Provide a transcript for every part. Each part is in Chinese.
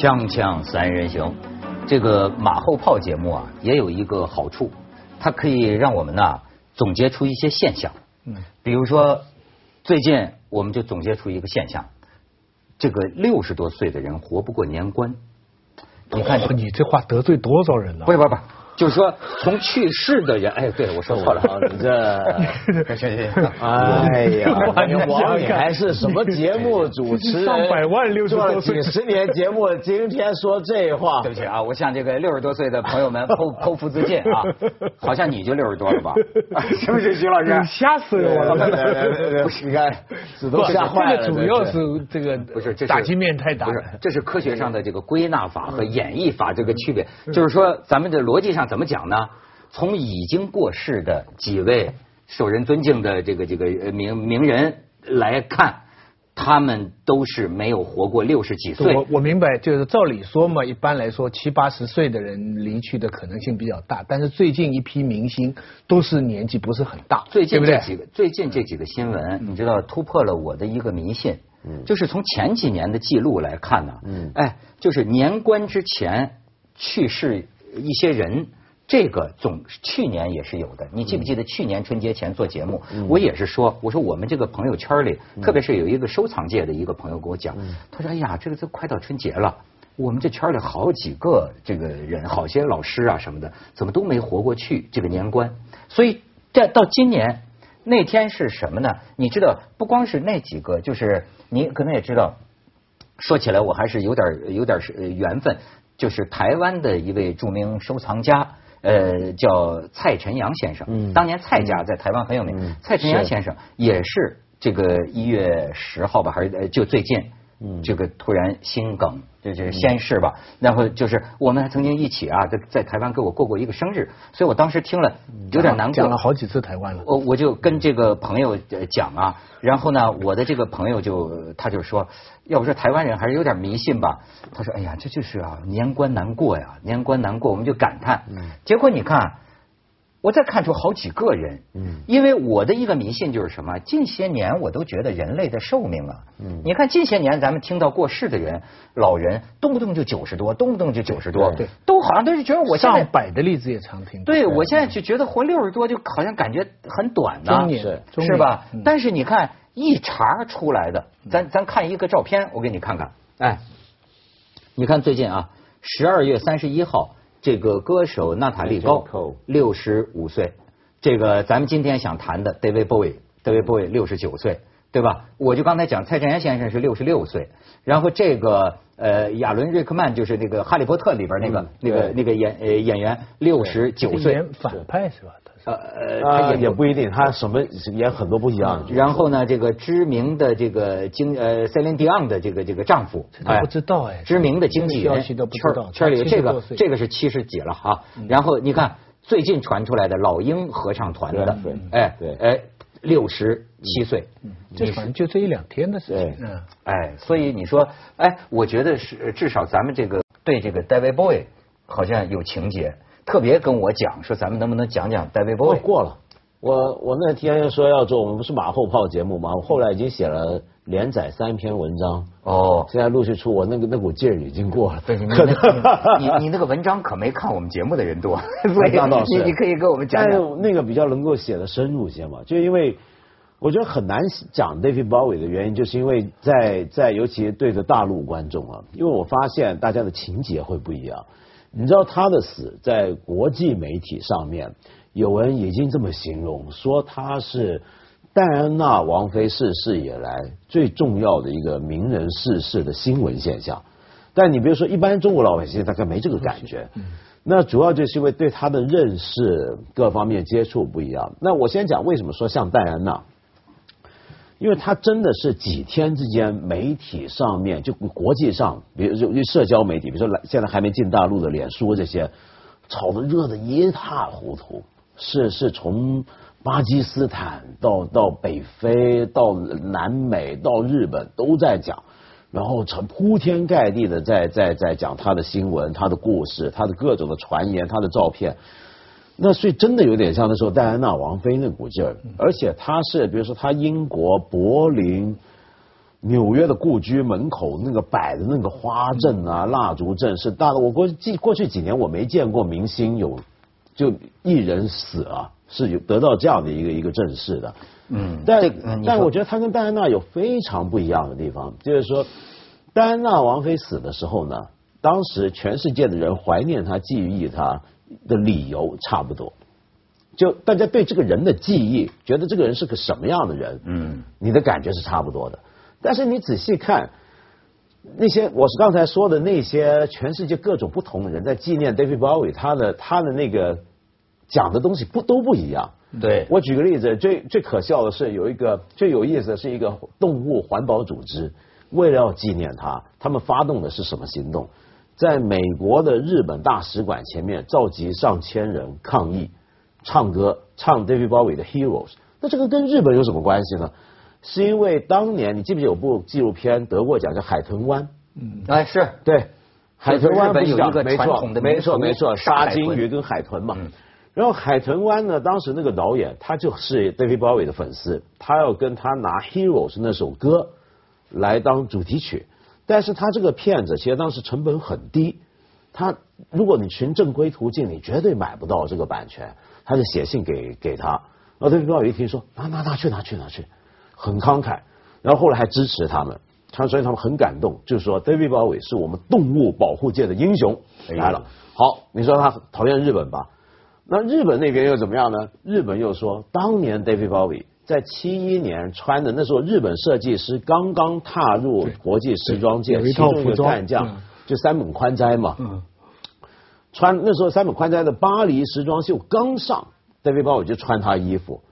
锵锵三人行，这个马后炮节目啊，也有一个好处，它可以让我们呢总结出一些现象。嗯，比如说最近我们就总结出一个现象，这个六十多岁的人活不过年关。你看，你这话得罪多少人了？不是不是不是。就是说，从去世的人，哎，对我说错了，你这，行行行，哎呀，王你还是什么节目主持人？上百万六十多岁，几十年节目，今天说这话，对不起啊，我向这个六十多岁的朋友们剖 剖腹自尽啊，好像你就六十多了吧？是不是徐老师？吓死我了！不是，你看，都吓坏了。这个主要是这个不是，这打击面太大。不是，这是科学上的这个归纳法和演绎法这个区别，就是说咱们的逻辑上。怎么讲呢？从已经过世的几位受人尊敬的这个这个名名人来看，他们都是没有活过六十几岁。我我明白，就是照理说嘛，一般来说七八十岁的人离去的可能性比较大。但是最近一批明星都是年纪不是很大，最近这几个最近这几个新闻，你知道突破了我的一个迷信，就是从前几年的记录来看呢，哎，就是年关之前去世一些人。这个总去年也是有的，你记不记得去年春节前做节目，我也是说，我说我们这个朋友圈里，特别是有一个收藏界的一个朋友跟我讲，他说哎呀，这个都快到春节了，我们这圈里好几个这个人，好些老师啊什么的，怎么都没活过去这个年关，所以这到今年那天是什么呢？你知道，不光是那几个，就是你可能也知道，说起来我还是有点有点是缘分，就是台湾的一位著名收藏家。呃，叫蔡晨阳先生，当年蔡家在台湾很有名。蔡晨阳先生也是这个一月十号吧，还是就最近，这个突然心梗。这是先逝吧，然后就是我们还曾经一起啊，在在台湾给我过过一个生日，所以我当时听了有点难过。讲了好几次台湾了。我我就跟这个朋友讲啊，然后呢，我的这个朋友就他就说，要不说台湾人还是有点迷信吧。他说，哎呀，这就是啊，年关难过呀，年关难过，我们就感叹。结果你看。我再看出好几个人，嗯，因为我的一个迷信就是什么？近些年我都觉得人类的寿命啊，嗯，你看近些年咱们听到过世的人，老人动不动就九十多，动不动就九十多，对，都好像都是觉得我现在上百的例子也常听。对，我现在就觉得活六十多就好像感觉很短呢，是是吧？但是你看一查出来的，咱咱看一个照片，我给你看看，哎，你看最近啊，十二月三十一号。这个歌手娜塔莉高六十五岁，这个咱们今天想谈的 David Bowie，David Bowie 六十九岁，对吧？我就刚才讲蔡振元先生是六十六岁，然后这个呃亚伦瑞克曼就是那个哈利波特里边那个那个那个演呃演员六十九岁，反派是吧？呃呃，也也不一定，他什么演很多不一样。然后呢，这个知名的这个经呃 Celine Dion 的这个这个丈夫，哎，不知道哎，知名的经纪人圈圈里这个这个是七十几了哈。然后你看最近传出来的老鹰合唱团的，哎对哎六十七岁，这反正就这一两天的事情。嗯，哎，所以你说，哎，我觉得是至少咱们这个对这个 David Bowie 好像有情节。特别跟我讲说，咱们能不能讲讲戴维波？过了，我我那天说要做，我们不是马后炮节目吗？我后来已经写了连载三篇文章。哦，现在陆续出，我那个那股劲儿已经过了。对，你你你那个文章可没看我们节目的人多，所以你你可以跟我们讲讲。那个比较能够写的深入些嘛，就因为我觉得很难讲 David Bowie 的原因，就是因为在在尤其对着大陆观众啊，因为我发现大家的情节会不一样。你知道他的死在国际媒体上面，有人已经这么形容，说他是戴安娜王妃逝世以来最重要的一个名人逝世的新闻现象。但你比如说，一般中国老百姓大概没这个感觉。那主要就是因为对他的认识各方面接触不一样。那我先讲为什么说像戴安娜。因为他真的是几天之间，媒体上面就国际上，比如就社交媒体，比如说来现在还没进大陆的脸书这些，炒得热的一塌糊涂。是是从巴基斯坦到到北非到南美到日本都在讲，然后成铺天盖地的在在在讲他的新闻、他的故事、他的各种的传言、他的照片。那所以真的有点像那时候戴安娜王妃那股劲儿，而且她是比如说她英国柏林纽约的故居门口那个摆的那个花阵啊、蜡烛阵是大的。我过去过去几年我没见过明星有就艺人死啊，是有得到这样的一个一个阵势的。嗯，但但我觉得她跟戴安娜有非常不一样的地方，就是说戴安娜王妃死的时候呢，当时全世界的人怀念她、记忆她的理由差不多。就大家对这个人的记忆，觉得这个人是个什么样的人，嗯，你的感觉是差不多的。但是你仔细看那些，我是刚才说的那些全世界各种不同的人在纪念 David Bowie，他的他的那个讲的东西不都不一样。对，我举个例子，最最可笑的是有一个最有意思的是一个动物环保组织，为了要纪念他，他们发动的是什么行动？在美国的日本大使馆前面召集上千人抗议。唱歌唱 David Bowie 的 Heroes，那这个跟日本有什么关系呢？是因为当年你记不记得有部纪录片得过奖叫《海豚湾》？嗯，哎是对，海豚湾有一个传统的没错没错，杀鲸鱼跟海豚嘛。然后海豚湾呢，当时那个导演他就是 David Bowie 的粉丝，他要跟他拿 Heroes 那首歌来当主题曲，但是他这个骗子其实当时成本很低，他如果你循正规途径，你绝对买不到这个版权。他就写信给给他，然后 David Bowie 一听说拿拿拿去拿去拿去，很慷慨，然后后来还支持他们，他所以他们很感动，就是说 David Bowie 是我们动物保护界的英雄来了。好，你说他讨厌日本吧？那日本那边又怎么样呢？日本又说，当年 David Bowie 在七一年穿的那时候，日本设计师刚刚踏入国际时装界，其中一个干将就三本宽斋嘛。穿那时候三本宽斋的巴黎时装秀刚上，David Bowie 就穿他衣服，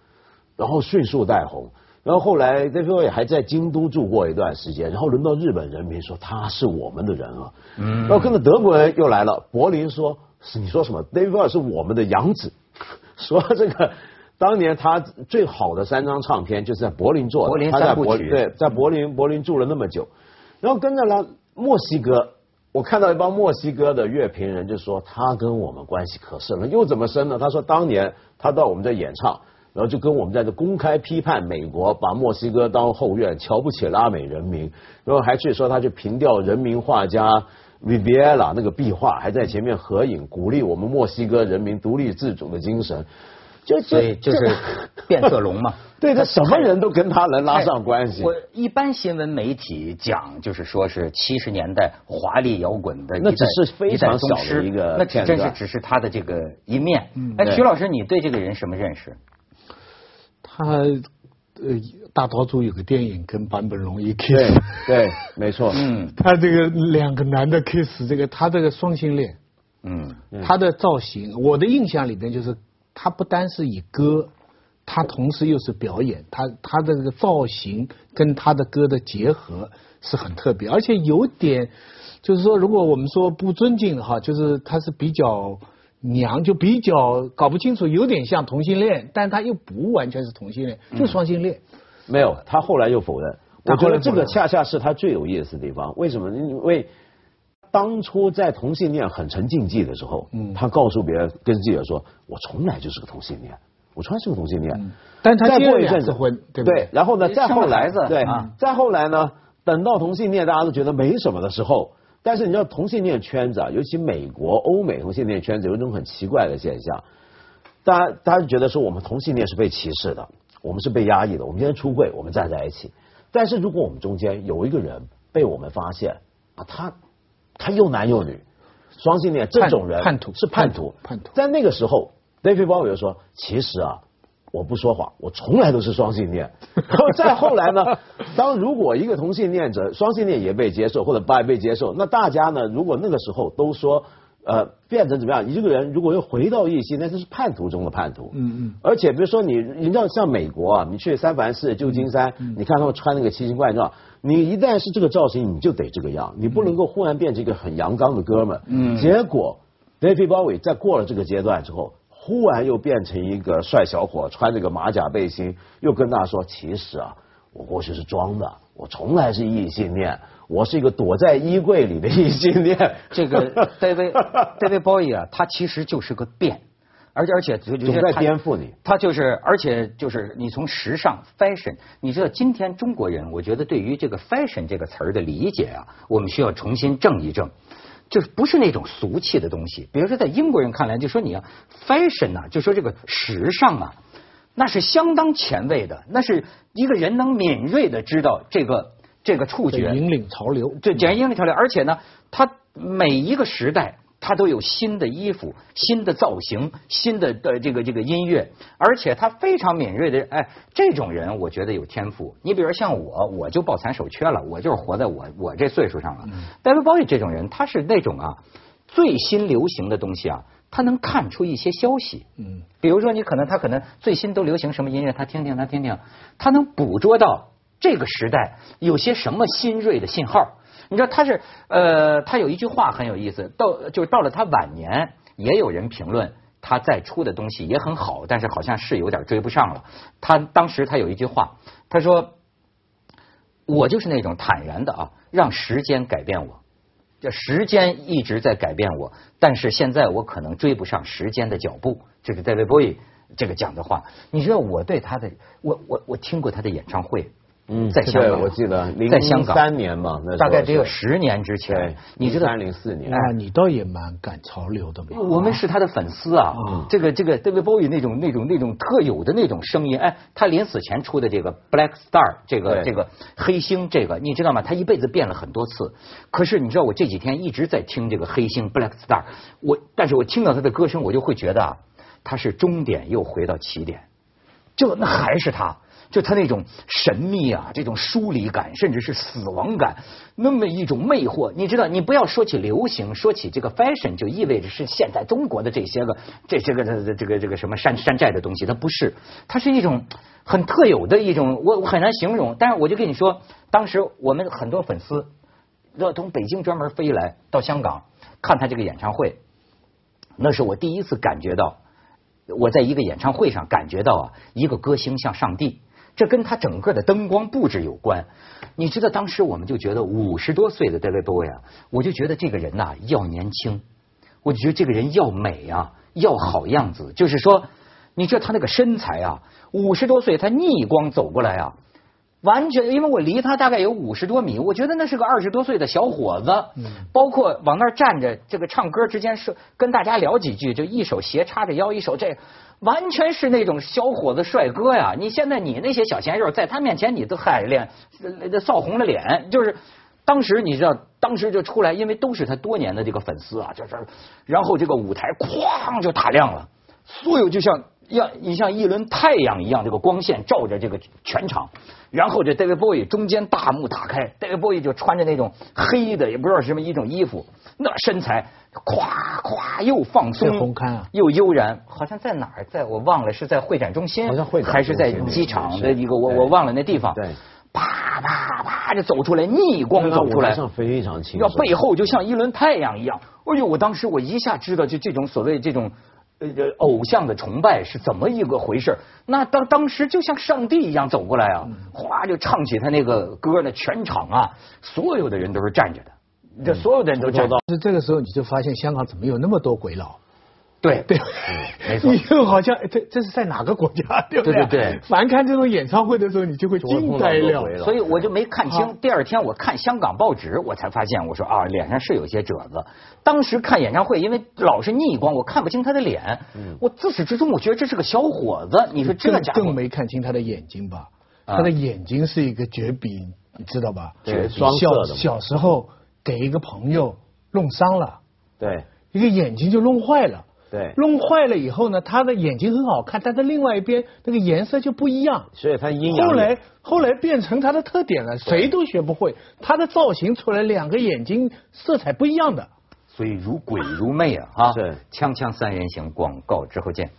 然后迅速带红。然后后来 David Bowie 还在京都住过一段时间，然后轮到日本人民说他是我们的人了。嗯。然后跟着德国人又来了，柏林说是你说什么？David Bowie 是我们的养子，说这个当年他最好的三张唱片就是在柏林做的，他在柏林对在柏林柏林住了那么久，然后跟着呢墨西哥。我看到一帮墨西哥的乐评人就说他跟我们关系可深了，又怎么深呢？他说当年他到我们这演唱，然后就跟我们在这公开批判美国，把墨西哥当后院，瞧不起拉美人民，然后还去说他去凭吊人民画家 Viviela 那个壁画，还在前面合影，鼓励我们墨西哥人民独立自主的精神。就所以就是变色龙嘛，对他什么人都跟他能拉上关系。我一般新闻媒体讲，就是说是七十年代华丽摇滚的那只是非常小的一个，那只真是只是他的这个一面。哎，徐老师，你对这个人什么认识？他呃，大岛渚有个电影跟坂本龙一 kiss，对，没错。嗯，他这个两个男的 kiss，这个他这个双性恋，嗯，他的造型，我的印象里边就是。他不单是以歌，他同时又是表演，他他的这个造型跟他的歌的结合是很特别，而且有点就是说，如果我们说不尊敬哈，就是他是比较娘，就比较搞不清楚，有点像同性恋，但他又不完全是同性恋，就双性恋。没有，他后来又否认。我觉得这个恰恰是他最有意思的地方。为什么？因为。当初在同性恋很成禁忌的时候，他告诉别人跟记者说：“我从来就是个同性恋，我从来是个同性恋。”但他再过一阵子婚，对不对，然后呢，再后来，对，再后来呢，等到同性恋大家都觉得没什么的时候，但是你知道同性恋圈子啊，尤其美国、欧美同性恋圈子有一种很奇怪的现象，大家大家觉得说我们同性恋是被歧视的，我们是被压抑的，我们今天出柜，我们站在一起。但是如果我们中间有一个人被我们发现啊，他。他又男又女，双性恋这种人叛徒是叛徒。叛徒在那个时候，David Bowie 说：“其实啊，我不说谎，我从来都是双性恋。”然后再后来呢，当如果一个同性恋者双性恋也被接受或者不爱被接受，那大家呢，如果那个时候都说。呃，变成怎么样？一个人如果又回到异性，那就是叛徒中的叛徒。嗯嗯。而且比如说你，你知道像美国啊，你去三藩市、旧金山，你看他们穿那个奇形怪状，你一旦是这个造型，你就得这个样，你不能够忽然变成一个很阳刚的哥们。嗯。结果，David Bowie 在过了这个阶段之后，忽然又变成一个帅小伙，穿那个马甲背心，又跟大家说：“其实啊，我过去是装的，我从来是异性恋。”我是一个躲在衣柜里的异性恋。这个 David David Bowie 啊，他其实就是个变，而且而且就总在颠覆你。他就是，而且就是你从时尚 fashion，你知道今天中国人，我觉得对于这个 fashion 这个词儿的理解啊，我们需要重新正一正，就是不是那种俗气的东西。比如说在英国人看来，就说你要 fashion 呐，就说这个时尚啊，那是相当前卫的，那是一个人能敏锐的知道这个这个触觉，引领潮流，这简引领潮流，而且呢，他每一个时代。他都有新的衣服、新的造型、新的的这个这个音乐，而且他非常敏锐的，哎，这种人我觉得有天赋。你比如像我，我就抱残守缺了，我就是活在我我这岁数上了。戴维·鲍伊这种人，他是那种啊，最新流行的东西啊，他能看出一些消息。嗯，比如说你可能他可能最新都流行什么音乐，他听听他听听，他能捕捉到这个时代有些什么新锐的信号。你知道他是呃，他有一句话很有意思，到就是到了他晚年，也有人评论他再出的东西也很好，但是好像是有点追不上了。他当时他有一句话，他说：“我就是那种坦然的啊，让时间改变我，这时间一直在改变我，但是现在我可能追不上时间的脚步。”这个 David Bowie 这个讲的话。你知道我对他的，我我我听过他的演唱会。嗯，在香港，我记得在香港三年嘛，大概只有十年之前。你知道零四年啊，你倒也蛮赶潮流的嘛。我们是他的粉丝啊，这个这个 David Bowie 那种那种那种特有的那种声音，哎，他临死前出的这个 Black Star 这个这个黑星这个，你知道吗？他一辈子变了很多次。可是你知道，我这几天一直在听这个黑星 Black Star，我但是我听到他的歌声，我就会觉得啊，他是终点又回到起点，就那还是他。就他那种神秘啊，这种疏离感，甚至是死亡感，那么一种魅惑。你知道，你不要说起流行，说起这个 fashion，就意味着是现在中国的这些个这些个这个这个什么山山寨的东西，它不是，它是一种很特有的一种，我我很难形容。但是我就跟你说，当时我们很多粉丝要从北京专门飞来到香港看他这个演唱会，那是我第一次感觉到，我在一个演唱会上感觉到啊，一个歌星像上帝。这跟他整个的灯光布置有关。你知道，当时我们就觉得五十多岁的 David Bowie 啊，我就觉得这个人呐要年轻，我就觉得这个人要美啊，要好样子。就是说，你知道他那个身材啊，五十多岁他逆光走过来啊。完全，因为我离他大概有五十多米，我觉得那是个二十多岁的小伙子。嗯，包括往那儿站着，这个唱歌之间是跟大家聊几句，就一手斜插着腰，一手这，完全是那种小伙子帅哥呀！你现在你那些小鲜肉在他面前你都嗨脸，臊红了脸。就是当时你知道，当时就出来，因为都是他多年的这个粉丝啊，就是，然后这个舞台哐就打亮了，所有就像。要你像一轮太阳一样，这个光线照着这个全场，然后这 David Bowie 中间大幕打开，David Bowie 就穿着那种黑的，也不知道什么一种衣服，那身材咵咵又放松，又悠然，好像在哪儿，在我忘了是在会展中心，好像会还是在机场的一个我我忘了那地方，对，啪啪啪就走出来，逆光走出来，非常清，要背后就像一轮太阳一样，哎呦，我当时我一下知道就这种所谓这种。呃，偶像的崇拜是怎么一个回事？那当当时就像上帝一样走过来啊，哗就唱起他那个歌呢，全场啊，所有的人都是站着的，这所有的人都站。是这个时候你就发现香港怎么有那么多鬼佬？对对，没错。你就好像这这是在哪个国家？对不对？对对对。凡看这种演唱会的时候，你就会惊呆了。所以我就没看清。第二天我看香港报纸，我才发现，我说啊，脸上是有些褶子。当时看演唱会，因为老是逆光，我看不清他的脸。嗯。我自始至终，我觉得这是个小伙子。你说这个更没看清他的眼睛吧？他的眼睛是一个绝笔，你知道吧？绝，双色的。小时候给一个朋友弄伤了，对，一个眼睛就弄坏了。对，弄坏了以后呢，他的眼睛很好看，但是另外一边那个颜色就不一样，所以他阴阳。后来后来变成他的特点了，谁都学不会。他的造型出来，两个眼睛色彩不一样的，所以如鬼如魅啊！啊，是锵锵三人行广告之后见。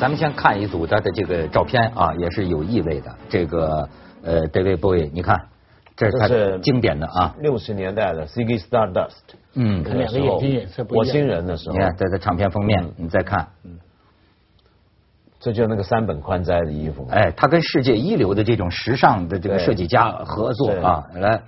咱们先看一组他的这个照片啊，也是有意味的。这个呃，David Bowie，你看。这是他经典的啊，六十年代的《Ziggy Stardust》。嗯，两个眼睛颜色不一样。火星人的时候，你看在这唱片封面，你再看，嗯，这就那个三本宽斋的衣服。哎，他跟世界一流的这种时尚的这个设计家合作啊，来，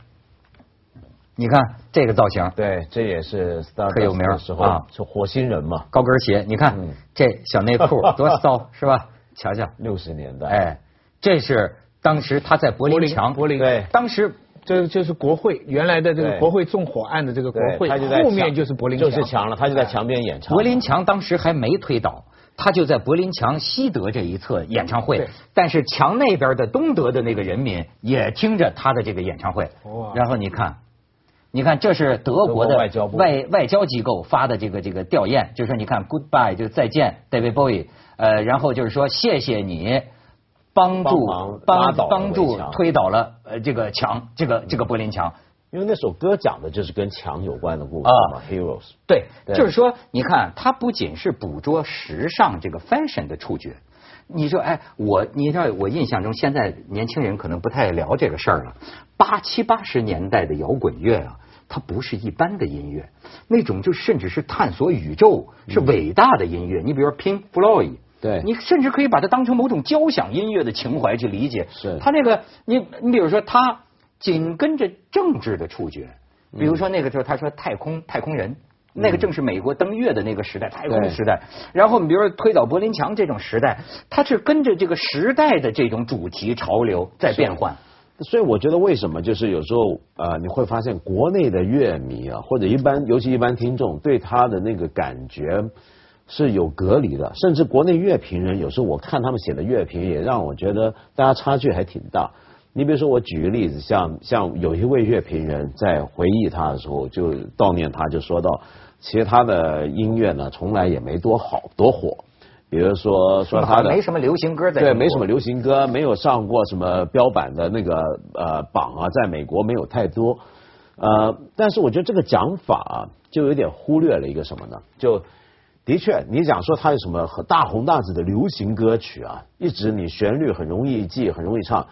你看这个造型，对，这也是可有名的时候啊，是火星人嘛，高跟鞋，你看这小内裤 多骚是吧？瞧瞧，六十年代，哎，这是当时他在柏林墙，柏林对，当时。这就是国会原来的这个国会纵火案的这个国会，后面就是柏林墙，就是墙了。他就在墙边演唱。柏林墙当时还没推倒，他就在柏林墙西德这一侧演唱会。但是墙那边的东德的那个人民也听着他的这个演唱会。然后你看，你看这是德国的外交外外交机构发的这个这个吊唁，就是说你看 Goodbye 就再见，David Bowie，呃，然后就是说谢谢你。帮助帮帮助推倒了呃这个墙这个这个柏林墙，因为那首歌讲的就是跟墙有关的故事嘛，Heroes。对，就是说你看，它不仅是捕捉时尚这个 fashion 的触觉，你说哎，我你知道我印象中现在年轻人可能不太聊这个事儿了。八七八十年代的摇滚乐啊，它不是一般的音乐，那种就甚至是探索宇宙是伟大的音乐。你比如说 Pink Floyd。对你甚至可以把它当成某种交响音乐的情怀去理解。是，他那个你你比如说他紧跟着政治的触觉，比如说那个时候他说太空太空人，那个正是美国登月的那个时代，太空时代。然后你比如说推倒柏林墙这种时代，它是跟着这个时代的这种主题潮流在变换。所以我觉得为什么就是有时候呃你会发现国内的乐迷啊，或者一般尤其一般听众对他的那个感觉。是有隔离的，甚至国内乐评人有时候我看他们写的乐评，也让我觉得大家差距还挺大。你比如说，我举个例子，像像有一位乐评人在回忆他的时候，就悼念他，就说到，其实他的音乐呢，从来也没多好多火。比如说说他的没什么流行歌在对，没什么流行歌，没有上过什么标版的那个呃榜啊，在美国没有太多。呃，但是我觉得这个讲法就有点忽略了一个什么呢？就的确，你讲说他有什么很大红大紫的流行歌曲啊，一直你旋律很容易记，很容易唱。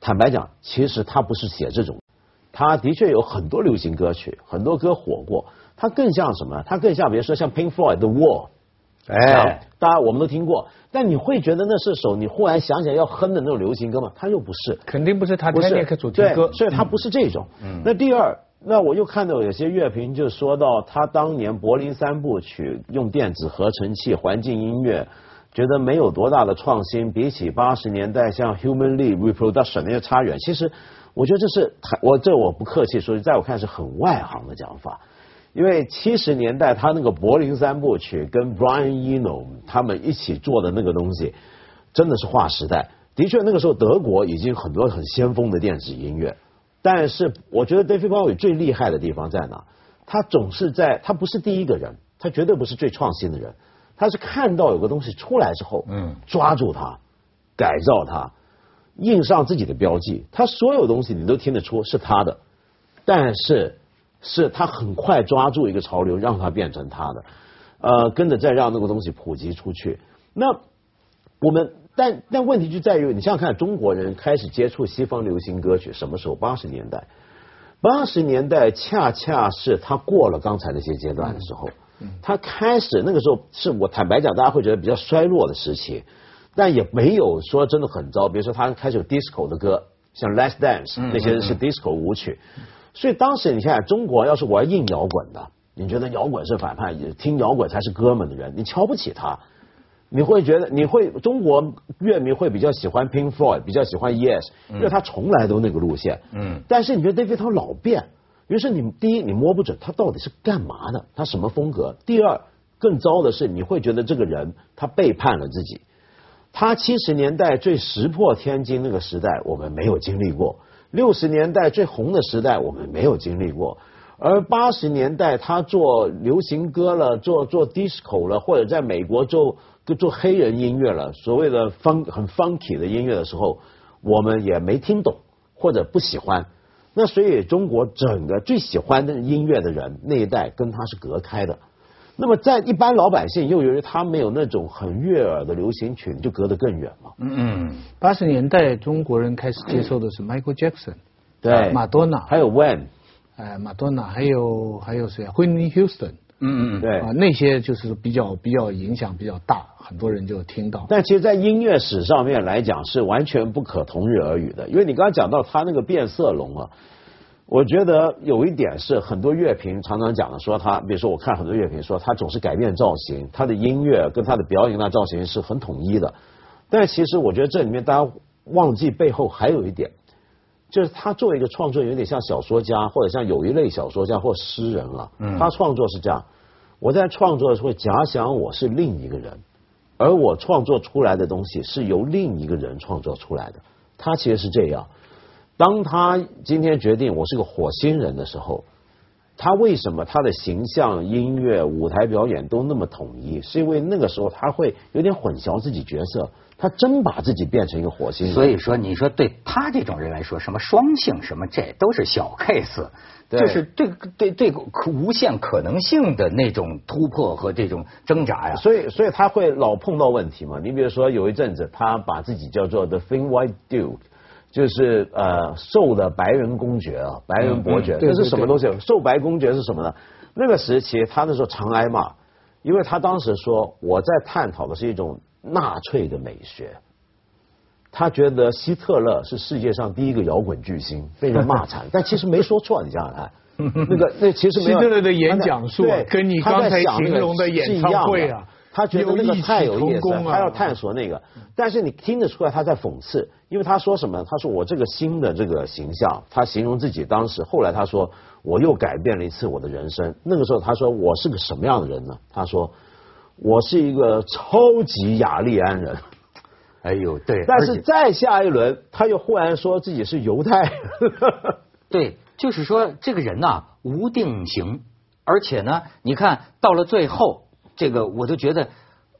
坦白讲，其实他不是写这种，他的确有很多流行歌曲，很多歌火过。他更像什么？他更像比如说像 Pink Floyd 的 Wall，哎，大家我们都听过。但你会觉得那是首你忽然想起来要哼的那种流行歌吗？他又不是，肯定不是他不是主题歌，所以他不是这种。那第二。那我又看到有些乐评就说到，他当年柏林三部曲用电子合成器、环境音乐，觉得没有多大的创新，比起八十年代像 Humanly Reproduction 那些差远。其实我觉得这是我这我不客气说，在我看是很外行的讲法。因为七十年代他那个柏林三部曲跟 Brian Eno 他们一起做的那个东西，真的是划时代。的确，那个时候德国已经很多很先锋的电子音乐。但是我觉得 David Bowie 最厉害的地方在哪？他总是在，他不是第一个人，他绝对不是最创新的人，他是看到有个东西出来之后，嗯，抓住它，改造它，印上自己的标记，他所有东西你都听得出是他的，但是是他很快抓住一个潮流，让它变成他的，呃，跟着再让那个东西普及出去。那我们。但但问题就在于，你想想看，中国人开始接触西方流行歌曲什么时候？八十年代，八十年代恰恰是他过了刚才那些阶段的时候，他开始那个时候是我坦白讲，大家会觉得比较衰落的时期，但也没有说真的很糟。比如说他开始有 disco 的歌，像 Let's Dance 那些是 disco 舞曲，所以当时你想想，中国要是玩硬摇滚的，你觉得摇滚是反叛，听摇滚才是哥们的人，你瞧不起他。你会觉得你会中国乐迷会比较喜欢 Pink Floyd，比较喜欢 Yes，因为他从来都那个路线。嗯。但是你觉得 David 他老变，于是你第一你摸不准他到底是干嘛的，他什么风格。第二，更糟的是你会觉得这个人他背叛了自己。他七十年代最石破天惊那个时代我们没有经历过，六十年代最红的时代我们没有经历过。而八十年代他做流行歌了，做做 disco 了，或者在美国做做黑人音乐了，所谓的 fun 很 funky 的音乐的时候，我们也没听懂或者不喜欢。那所以中国整个最喜欢的音乐的人那一代跟他是隔开的。那么在一般老百姓又由于他没有那种很悦耳的流行曲，就隔得更远嘛。嗯嗯。八十年代中国人开始接受的是 Michael Jackson，对，马多纳，还有 When。哎，马多纳还有还有谁啊？Whitney Houston，嗯嗯对啊，那些就是比较比较影响比较大，很多人就听到。但其实，在音乐史上面来讲，是完全不可同日而语的。因为你刚刚讲到他那个变色龙啊，我觉得有一点是很多乐评常常讲的，说他，比如说我看很多乐评说他总是改变造型，他的音乐跟他的表演那造型是很统一的。但其实我觉得这里面大家忘记背后还有一点，就是他作为一个创作，有点像小说家或者像有一类小说家或诗人啊。嗯。他创作是这样，我在创作的时候假想我是另一个人，而我创作出来的东西是由另一个人创作出来的。他其实是这样。当他今天决定我是个火星人的时候，他为什么他的形象、音乐、舞台表演都那么统一？是因为那个时候他会有点混淆自己角色，他真把自己变成一个火星人。所以说，你说对他这种人来说，什么双性什么这都是小 case，就是对对对无限可能性的那种突破和这种挣扎呀。所以，所以他会老碰到问题嘛？你比如说有一阵子，他把自己叫做 The Thin White Duke。就是呃瘦的白人公爵啊，白人伯爵，这是什么东西？瘦白公爵是什么呢？那个时期他那时候常挨骂，因为他当时说我在探讨的是一种纳粹的美学，他觉得希特勒是世界上第一个摇滚巨星，被人骂惨，但其实没说错，你想想看，那个 那其实希特勒的演讲术跟你刚才形容的演唱会啊。他觉得那个太有意思，他要探索那个，但是你听得出来他在讽刺，因为他说什么？他说我这个新的这个形象，他形容自己当时，后来他说我又改变了一次我的人生。那个时候他说我是个什么样的人呢？他说我是一个超级雅利安人。哎呦，对。但是再下一轮，他又忽然说自己是犹太。对，就是说这个人呐无定型，而且呢，你看到了最后。这个我都觉得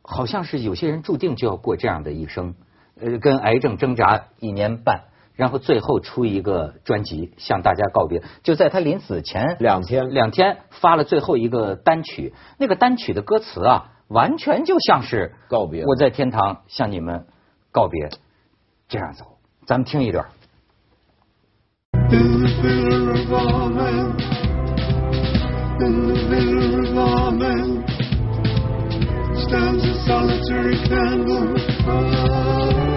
好像是有些人注定就要过这样的一生，呃，跟癌症挣扎一年半，然后最后出一个专辑向大家告别。就在他临死前两天，两天发了最后一个单曲，那个单曲的歌词啊，完全就像是告别。我在天堂向你们告别，这样走，咱们听一段。stands a solitary candle.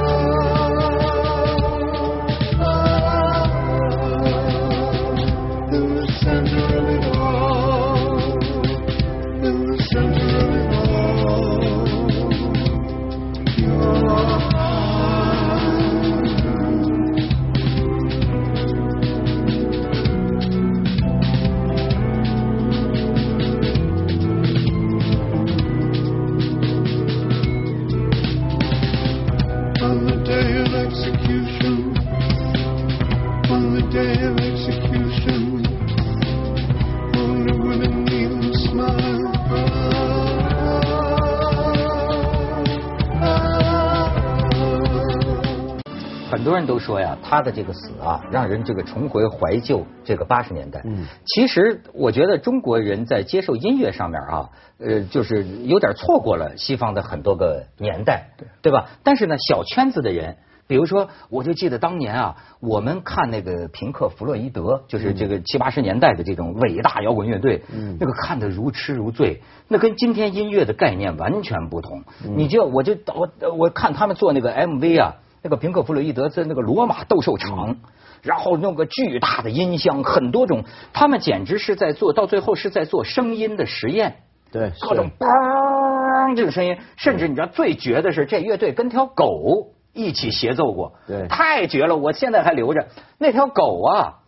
很多人都说呀，他的这个死啊，让人这个重回怀旧这个八十年代。嗯，其实我觉得中国人在接受音乐上面啊，呃，就是有点错过了西方的很多个年代，对对吧？但是呢，小圈子的人，比如说，我就记得当年啊，我们看那个平克·弗洛伊德，就是这个七八十年代的这种伟大摇滚乐队，嗯那个看得如痴如醉，那跟今天音乐的概念完全不同。你就我就我我看他们做那个 MV 啊。那个平克·弗洛伊德在那个罗马斗兽场，然后弄个巨大的音箱，很多种，他们简直是在做到最后是在做声音的实验，对，各种嘣这个声音，甚至你知道最绝的是这乐队跟条狗一起协奏过，对，太绝了，我现在还留着。那条狗啊，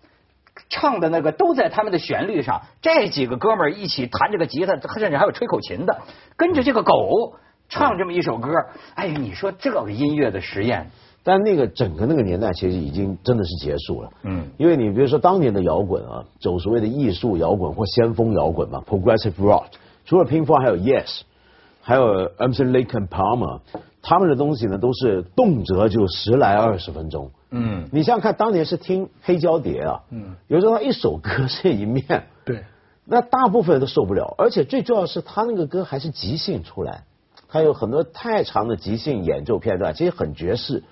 唱的那个都在他们的旋律上，这几个哥们儿一起弹这个吉他，甚至还有吹口琴的，跟着这个狗唱这么一首歌，哎呀，你说这个音乐的实验。但那个整个那个年代其实已经真的是结束了，嗯，因为你比如说当年的摇滚啊，走所谓的艺术摇滚或先锋摇滚嘛，progressive rock，除了 Pink Floyd 还有 Yes，还有 Emerson Lake and Palmer，他们的东西呢都是动辄就十来二十分钟，嗯，你想想看，当年是听黑胶碟啊，嗯，有时候他一首歌是一面，对，那大部分人都受不了，而且最重要是他那个歌还是即兴出来，他有很多太长的即兴演奏片段，其实很爵士。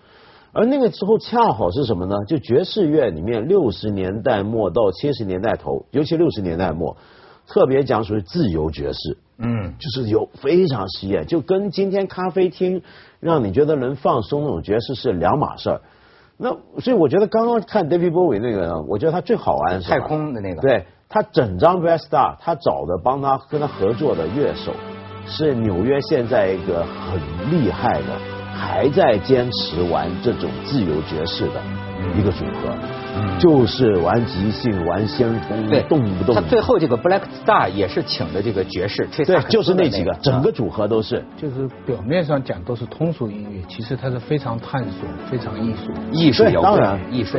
而那个时候恰好是什么呢？就爵士乐里面六十年代末到七十年代头，尤其六十年代末，特别讲属于自由爵士，嗯，就是有非常实验，就跟今天咖啡厅让你觉得能放松那种爵士是两码事儿。那所以我觉得刚刚看 David Bowie 那个呢，我觉得他最好玩是太空的那个，对他整张 Best Star，他找的帮他跟他合作的乐手是纽约现在一个很厉害的，还在坚持玩这种自由爵士的一个组合。就是玩即兴，玩先锋，动不动。他最后这个 Black Star 也是请的这个爵士，对，就是那几个，整个组合都是。就是表面上讲都是通俗音乐，其实它是非常探索，非常艺术，艺术摇滚艺术。